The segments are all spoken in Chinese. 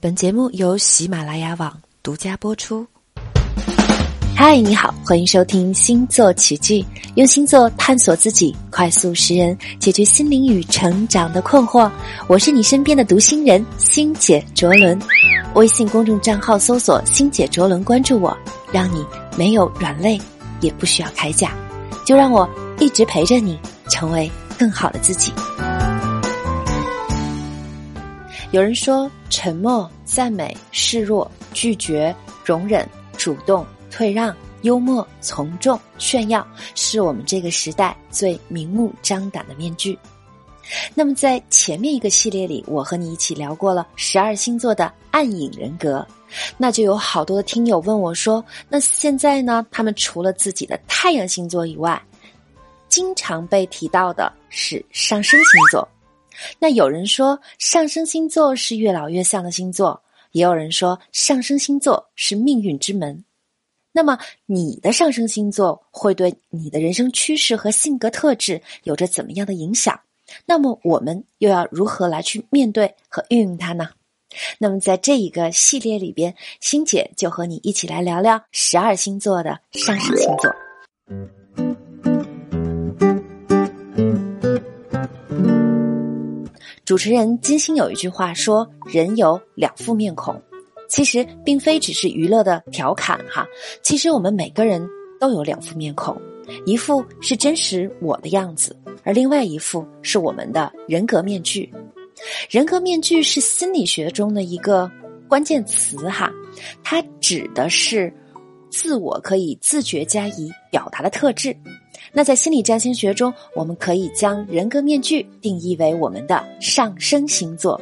本节目由喜马拉雅网独家播出。嗨，你好，欢迎收听星座奇迹，用星座探索自己，快速识人，解决心灵与成长的困惑。我是你身边的读心人星姐卓伦，微信公众账号搜索“星姐卓伦”，关注我，让你没有软肋，也不需要铠甲，就让我一直陪着你，成为更好的自己。有人说，沉默、赞美、示弱、拒绝、容忍、主动、退让、幽默、从众、炫耀，是我们这个时代最明目张胆的面具。那么，在前面一个系列里，我和你一起聊过了十二星座的暗影人格，那就有好多的听友问我说：“那现在呢？他们除了自己的太阳星座以外，经常被提到的是上升星座。”那有人说上升星座是越老越像的星座，也有人说上升星座是命运之门。那么你的上升星座会对你的人生趋势和性格特质有着怎么样的影响？那么我们又要如何来去面对和运用它呢？那么在这一个系列里边，星姐就和你一起来聊聊十二星座的上升星座。主持人金星有一句话说：“人有两副面孔。”其实并非只是娱乐的调侃哈。其实我们每个人都有两副面孔，一副是真实我的样子，而另外一副是我们的人格面具。人格面具是心理学中的一个关键词哈，它指的是自我可以自觉加以表达的特质。那在心理占星学中，我们可以将人格面具定义为我们的上升星座。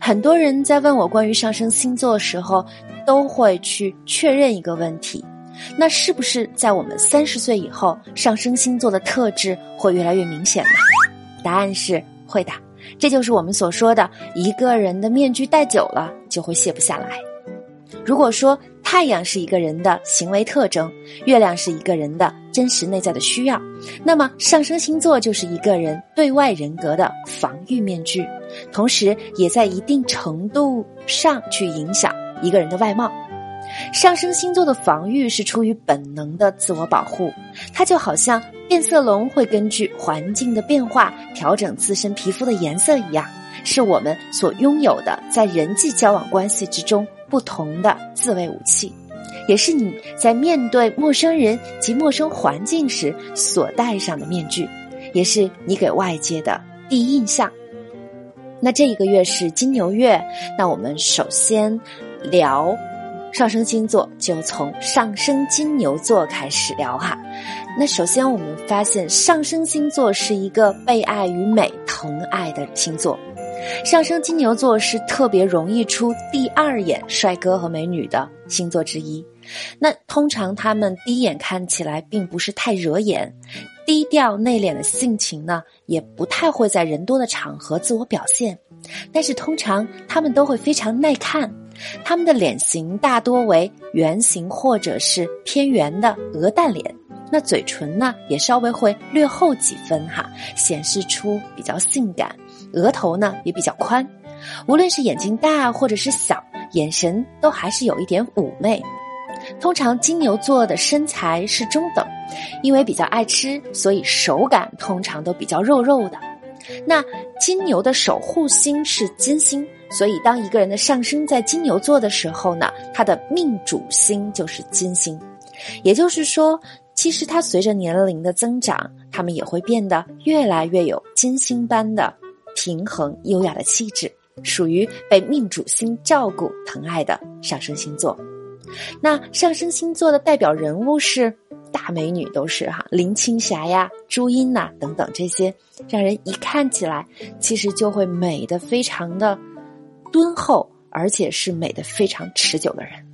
很多人在问我关于上升星座的时候，都会去确认一个问题：那是不是在我们三十岁以后，上升星座的特质会越来越明显呢？答案是会的。这就是我们所说的，一个人的面具戴久了就会卸不下来。如果说太阳是一个人的行为特征，月亮是一个人的真实内在的需要，那么上升星座就是一个人对外人格的防御面具，同时也在一定程度上去影响一个人的外貌。上升星座的防御是出于本能的自我保护，它就好像变色龙会根据环境的变化调整自身皮肤的颜色一样，是我们所拥有的在人际交往关系之中。不同的自卫武器，也是你在面对陌生人及陌生环境时所戴上的面具，也是你给外界的第一印象。那这一个月是金牛月，那我们首先聊上升星座，就从上升金牛座开始聊哈。那首先我们发现，上升星座是一个被爱与美疼爱的星座。上升金牛座是特别容易出第二眼帅哥和美女的星座之一。那通常他们第一眼看起来并不是太惹眼，低调内敛的性情呢，也不太会在人多的场合自我表现。但是通常他们都会非常耐看，他们的脸型大多为圆形或者是偏圆的鹅蛋脸。那嘴唇呢，也稍微会略厚几分哈，显示出比较性感。额头呢也比较宽，无论是眼睛大或者是小，眼神都还是有一点妩媚。通常金牛座的身材是中等，因为比较爱吃，所以手感通常都比较肉肉的。那金牛的守护星是金星，所以当一个人的上升在金牛座的时候呢，他的命主星就是金星。也就是说，其实他随着年龄的增长，他们也会变得越来越有金星般的。平衡优雅的气质，属于被命主星照顾疼爱的上升星座。那上升星座的代表人物是大美女，都是哈林青霞呀、朱茵呐等等这些，让人一看起来其实就会美的非常的敦厚，而且是美的非常持久的人。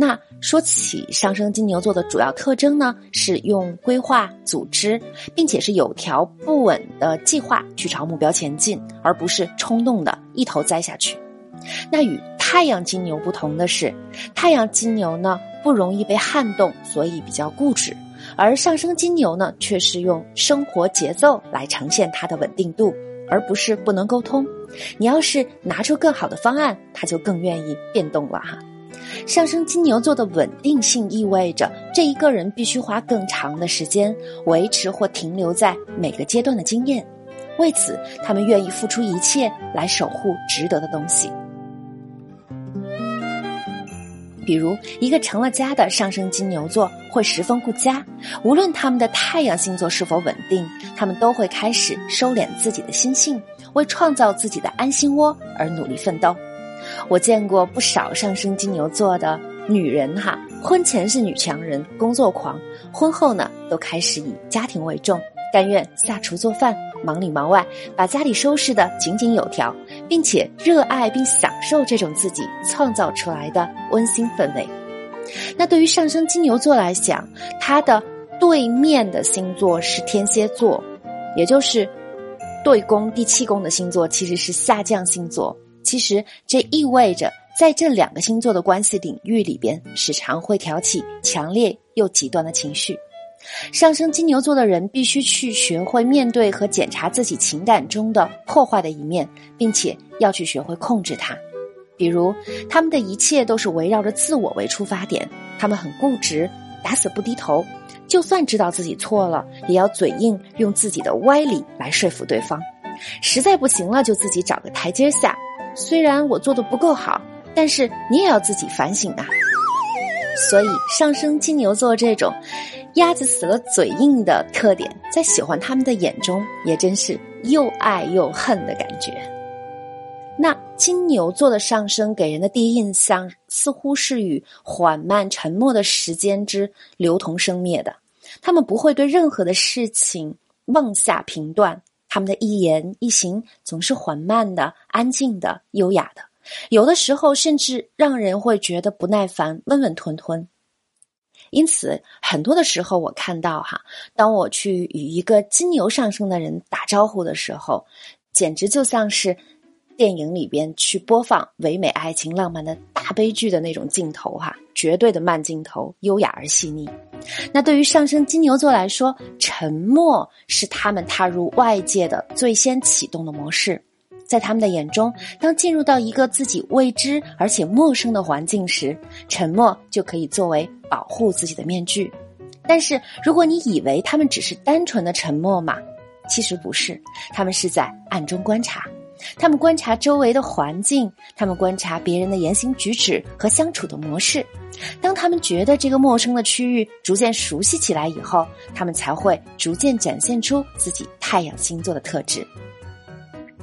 那说起上升金牛座的主要特征呢，是用规划、组织，并且是有条不紊的计划去朝目标前进，而不是冲动的一头栽下去。那与太阳金牛不同的是，太阳金牛呢不容易被撼动，所以比较固执；而上升金牛呢却是用生活节奏来呈现它的稳定度，而不是不能沟通。你要是拿出更好的方案，他就更愿意变动了哈。上升金牛座的稳定性意味着这一个人必须花更长的时间维持或停留在每个阶段的经验，为此他们愿意付出一切来守护值得的东西。比如，一个成了家的上升金牛座会十分顾家，无论他们的太阳星座是否稳定，他们都会开始收敛自己的心性，为创造自己的安心窝而努力奋斗。我见过不少上升金牛座的女人哈，婚前是女强人、工作狂，婚后呢都开始以家庭为重，甘愿下厨做饭。忙里忙外，把家里收拾的井井有条，并且热爱并享受这种自己创造出来的温馨氛围。那对于上升金牛座来讲，它的对面的星座是天蝎座，也就是对宫第七宫的星座其实是下降星座。其实这意味着，在这两个星座的关系领域里边，时常会挑起强烈又极端的情绪。上升金牛座的人必须去学会面对和检查自己情感中的破坏的一面，并且要去学会控制它。比如，他们的一切都是围绕着自我为出发点，他们很固执，打死不低头，就算知道自己错了，也要嘴硬，用自己的歪理来说服对方。实在不行了，就自己找个台阶下。虽然我做的不够好，但是你也要自己反省啊。所以，上升金牛座这种。鸭子死了嘴硬的特点，在喜欢他们的眼中，也真是又爱又恨的感觉。那金牛座的上升给人的第一印象，似乎是与缓慢沉默的时间之流同生灭的。他们不会对任何的事情妄下评断，他们的一言一行总是缓慢的、安静的、优雅的，有的时候甚至让人会觉得不耐烦、温温吞吞。因此，很多的时候，我看到哈，当我去与一个金牛上升的人打招呼的时候，简直就像是电影里边去播放唯美爱情、浪漫的大悲剧的那种镜头哈，绝对的慢镜头，优雅而细腻。那对于上升金牛座来说，沉默是他们踏入外界的最先启动的模式。在他们的眼中，当进入到一个自己未知而且陌生的环境时，沉默就可以作为保护自己的面具。但是，如果你以为他们只是单纯的沉默嘛，其实不是，他们是在暗中观察，他们观察周围的环境，他们观察别人的言行举止和相处的模式。当他们觉得这个陌生的区域逐渐熟悉起来以后，他们才会逐渐展现出自己太阳星座的特质。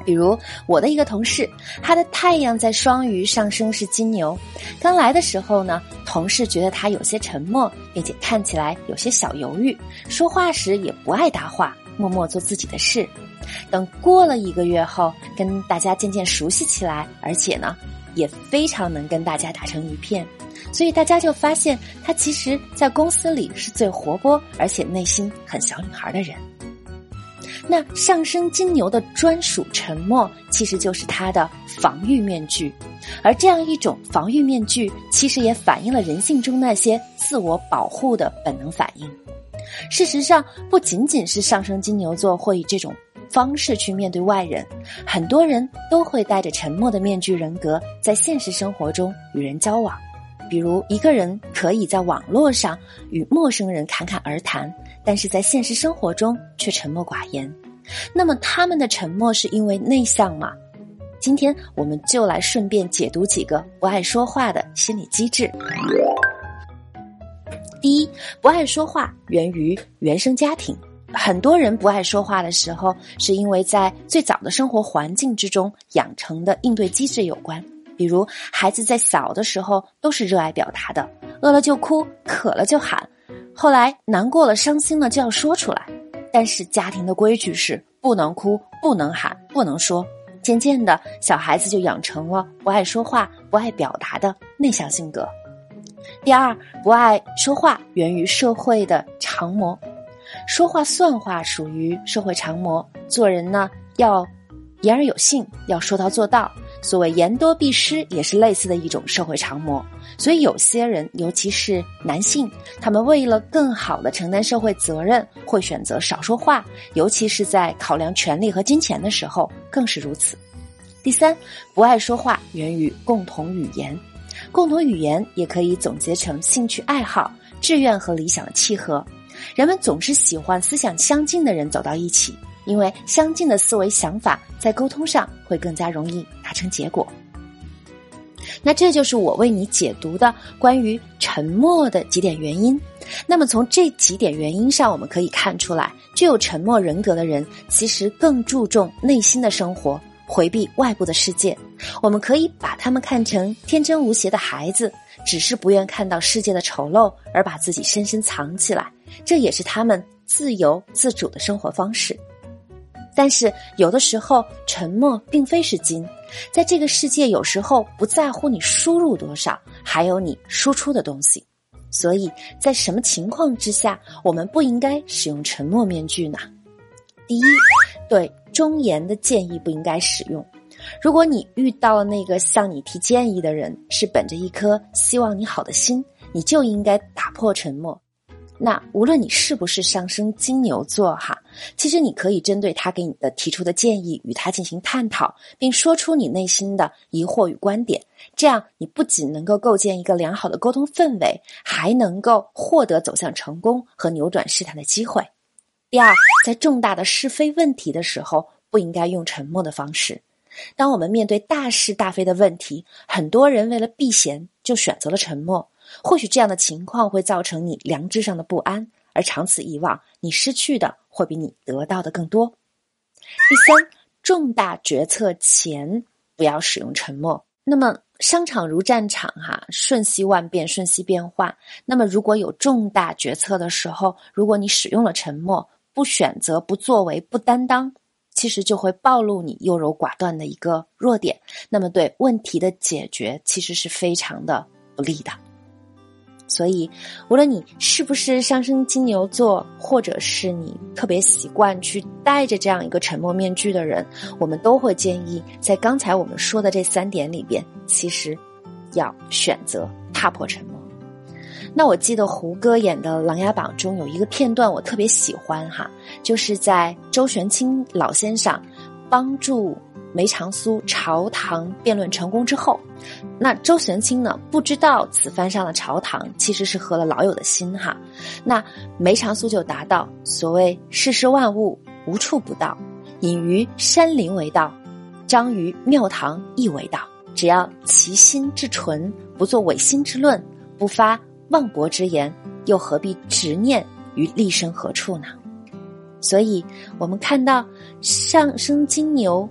比如我的一个同事，他的太阳在双鱼，上升是金牛。刚来的时候呢，同事觉得他有些沉默，并且看起来有些小犹豫，说话时也不爱搭话，默默做自己的事。等过了一个月后，跟大家渐渐熟悉起来，而且呢，也非常能跟大家打成一片，所以大家就发现他其实在公司里是最活泼，而且内心很小女孩的人。那上升金牛的专属沉默，其实就是他的防御面具，而这样一种防御面具，其实也反映了人性中那些自我保护的本能反应。事实上，不仅仅是上升金牛座会以这种方式去面对外人，很多人都会带着沉默的面具人格，在现实生活中与人交往。比如，一个人可以在网络上与陌生人侃侃而谈。但是在现实生活中却沉默寡言，那么他们的沉默是因为内向吗？今天我们就来顺便解读几个不爱说话的心理机制。第一，不爱说话源于原生家庭，很多人不爱说话的时候，是因为在最早的生活环境之中养成的应对机制有关。比如，孩子在小的时候都是热爱表达的，饿了就哭，渴了就喊。后来难过了、伤心了就要说出来，但是家庭的规矩是不能哭、不能喊、不能说。渐渐的，小孩子就养成了不爱说话、不爱表达的内向性格。第二，不爱说话源于社会的常模，说话算话属于社会常模。做人呢，要言而有信，要说到做到。所谓言多必失，也是类似的一种社会常模。所以有些人，尤其是男性，他们为了更好的承担社会责任，会选择少说话，尤其是在考量权力和金钱的时候，更是如此。第三，不爱说话源于共同语言，共同语言也可以总结成兴趣爱好、志愿和理想的契合。人们总是喜欢思想相近的人走到一起，因为相近的思维想法在沟通上会更加容易达成结果。那这就是我为你解读的关于沉默的几点原因。那么从这几点原因上，我们可以看出来，具有沉默人格的人其实更注重内心的生活，回避外部的世界。我们可以把他们看成天真无邪的孩子，只是不愿看到世界的丑陋，而把自己深深藏起来。这也是他们自由自主的生活方式。但是有的时候，沉默并非是金。在这个世界，有时候不在乎你输入多少，还有你输出的东西。所以在什么情况之下，我们不应该使用沉默面具呢？第一，对忠言的建议不应该使用。如果你遇到那个向你提建议的人是本着一颗希望你好的心，你就应该打破沉默。那无论你是不是上升金牛座哈，其实你可以针对他给你的提出的建议与他进行探讨，并说出你内心的疑惑与观点。这样你不仅能够构建一个良好的沟通氛围，还能够获得走向成功和扭转事态的机会。第二，在重大的是非问题的时候，不应该用沉默的方式。当我们面对大是大非的问题，很多人为了避嫌就选择了沉默。或许这样的情况会造成你良知上的不安，而长此以往，你失去的会比你得到的更多。第三，重大决策前不要使用沉默。那么，商场如战场，哈，瞬息万变，瞬息变化。那么，如果有重大决策的时候，如果你使用了沉默，不选择、不作为、不担当，其实就会暴露你优柔寡断的一个弱点。那么，对问题的解决其实是非常的不利的。所以，无论你是不是上升金牛座，或者是你特别习惯去戴着这样一个沉默面具的人，我们都会建议，在刚才我们说的这三点里边，其实要选择踏破沉默。那我记得胡歌演的《琅琊榜》中有一个片段，我特别喜欢哈，就是在周玄清老先生帮助。梅长苏朝堂辩论成功之后，那周玄清呢？不知道此番上了朝堂，其实是合了老友的心哈。那梅长苏就答道：“所谓世事万物无处不道，隐于山林为道，彰于庙堂亦为道。只要其心至纯，不做违心之论，不发妄博之言，又何必执念于立身何处呢？”所以，我们看到上升金牛。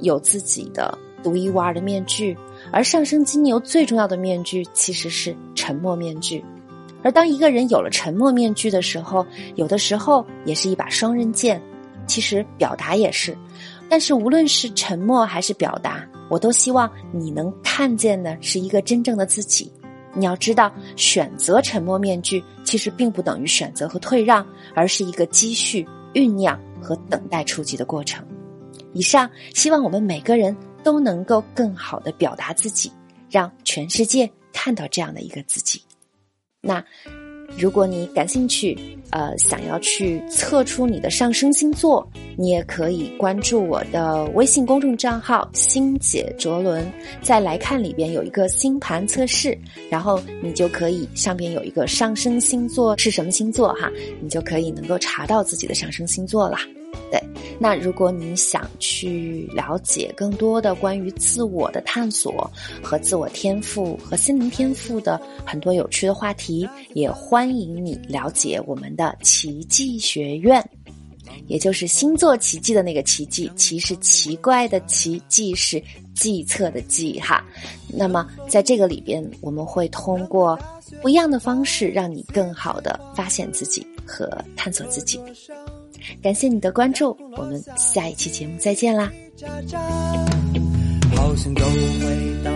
有自己的独一无二的面具，而上升金牛最重要的面具其实是沉默面具。而当一个人有了沉默面具的时候，有的时候也是一把双刃剑。其实表达也是，但是无论是沉默还是表达，我都希望你能看见的是一个真正的自己。你要知道，选择沉默面具其实并不等于选择和退让，而是一个积蓄、酝酿和等待出击的过程。以上，希望我们每个人都能够更好的表达自己，让全世界看到这样的一个自己。那，如果你感兴趣，呃，想要去测出你的上升星座，你也可以关注我的微信公众账号“星姐卓伦”。在来看里边有一个星盘测试，然后你就可以上边有一个上升星座是什么星座哈，你就可以能够查到自己的上升星座了。对，那如果你想去了解更多的关于自我的探索和自我天赋和心灵天赋的很多有趣的话题，也欢迎你了解我们的奇迹学院，也就是星座奇迹的那个奇迹，奇是奇怪的奇，迹是计策的计哈。那么在这个里边，我们会通过不一样的方式，让你更好的发现自己和探索自己。感谢你的关注，我们下一期节目再见啦。好想都回到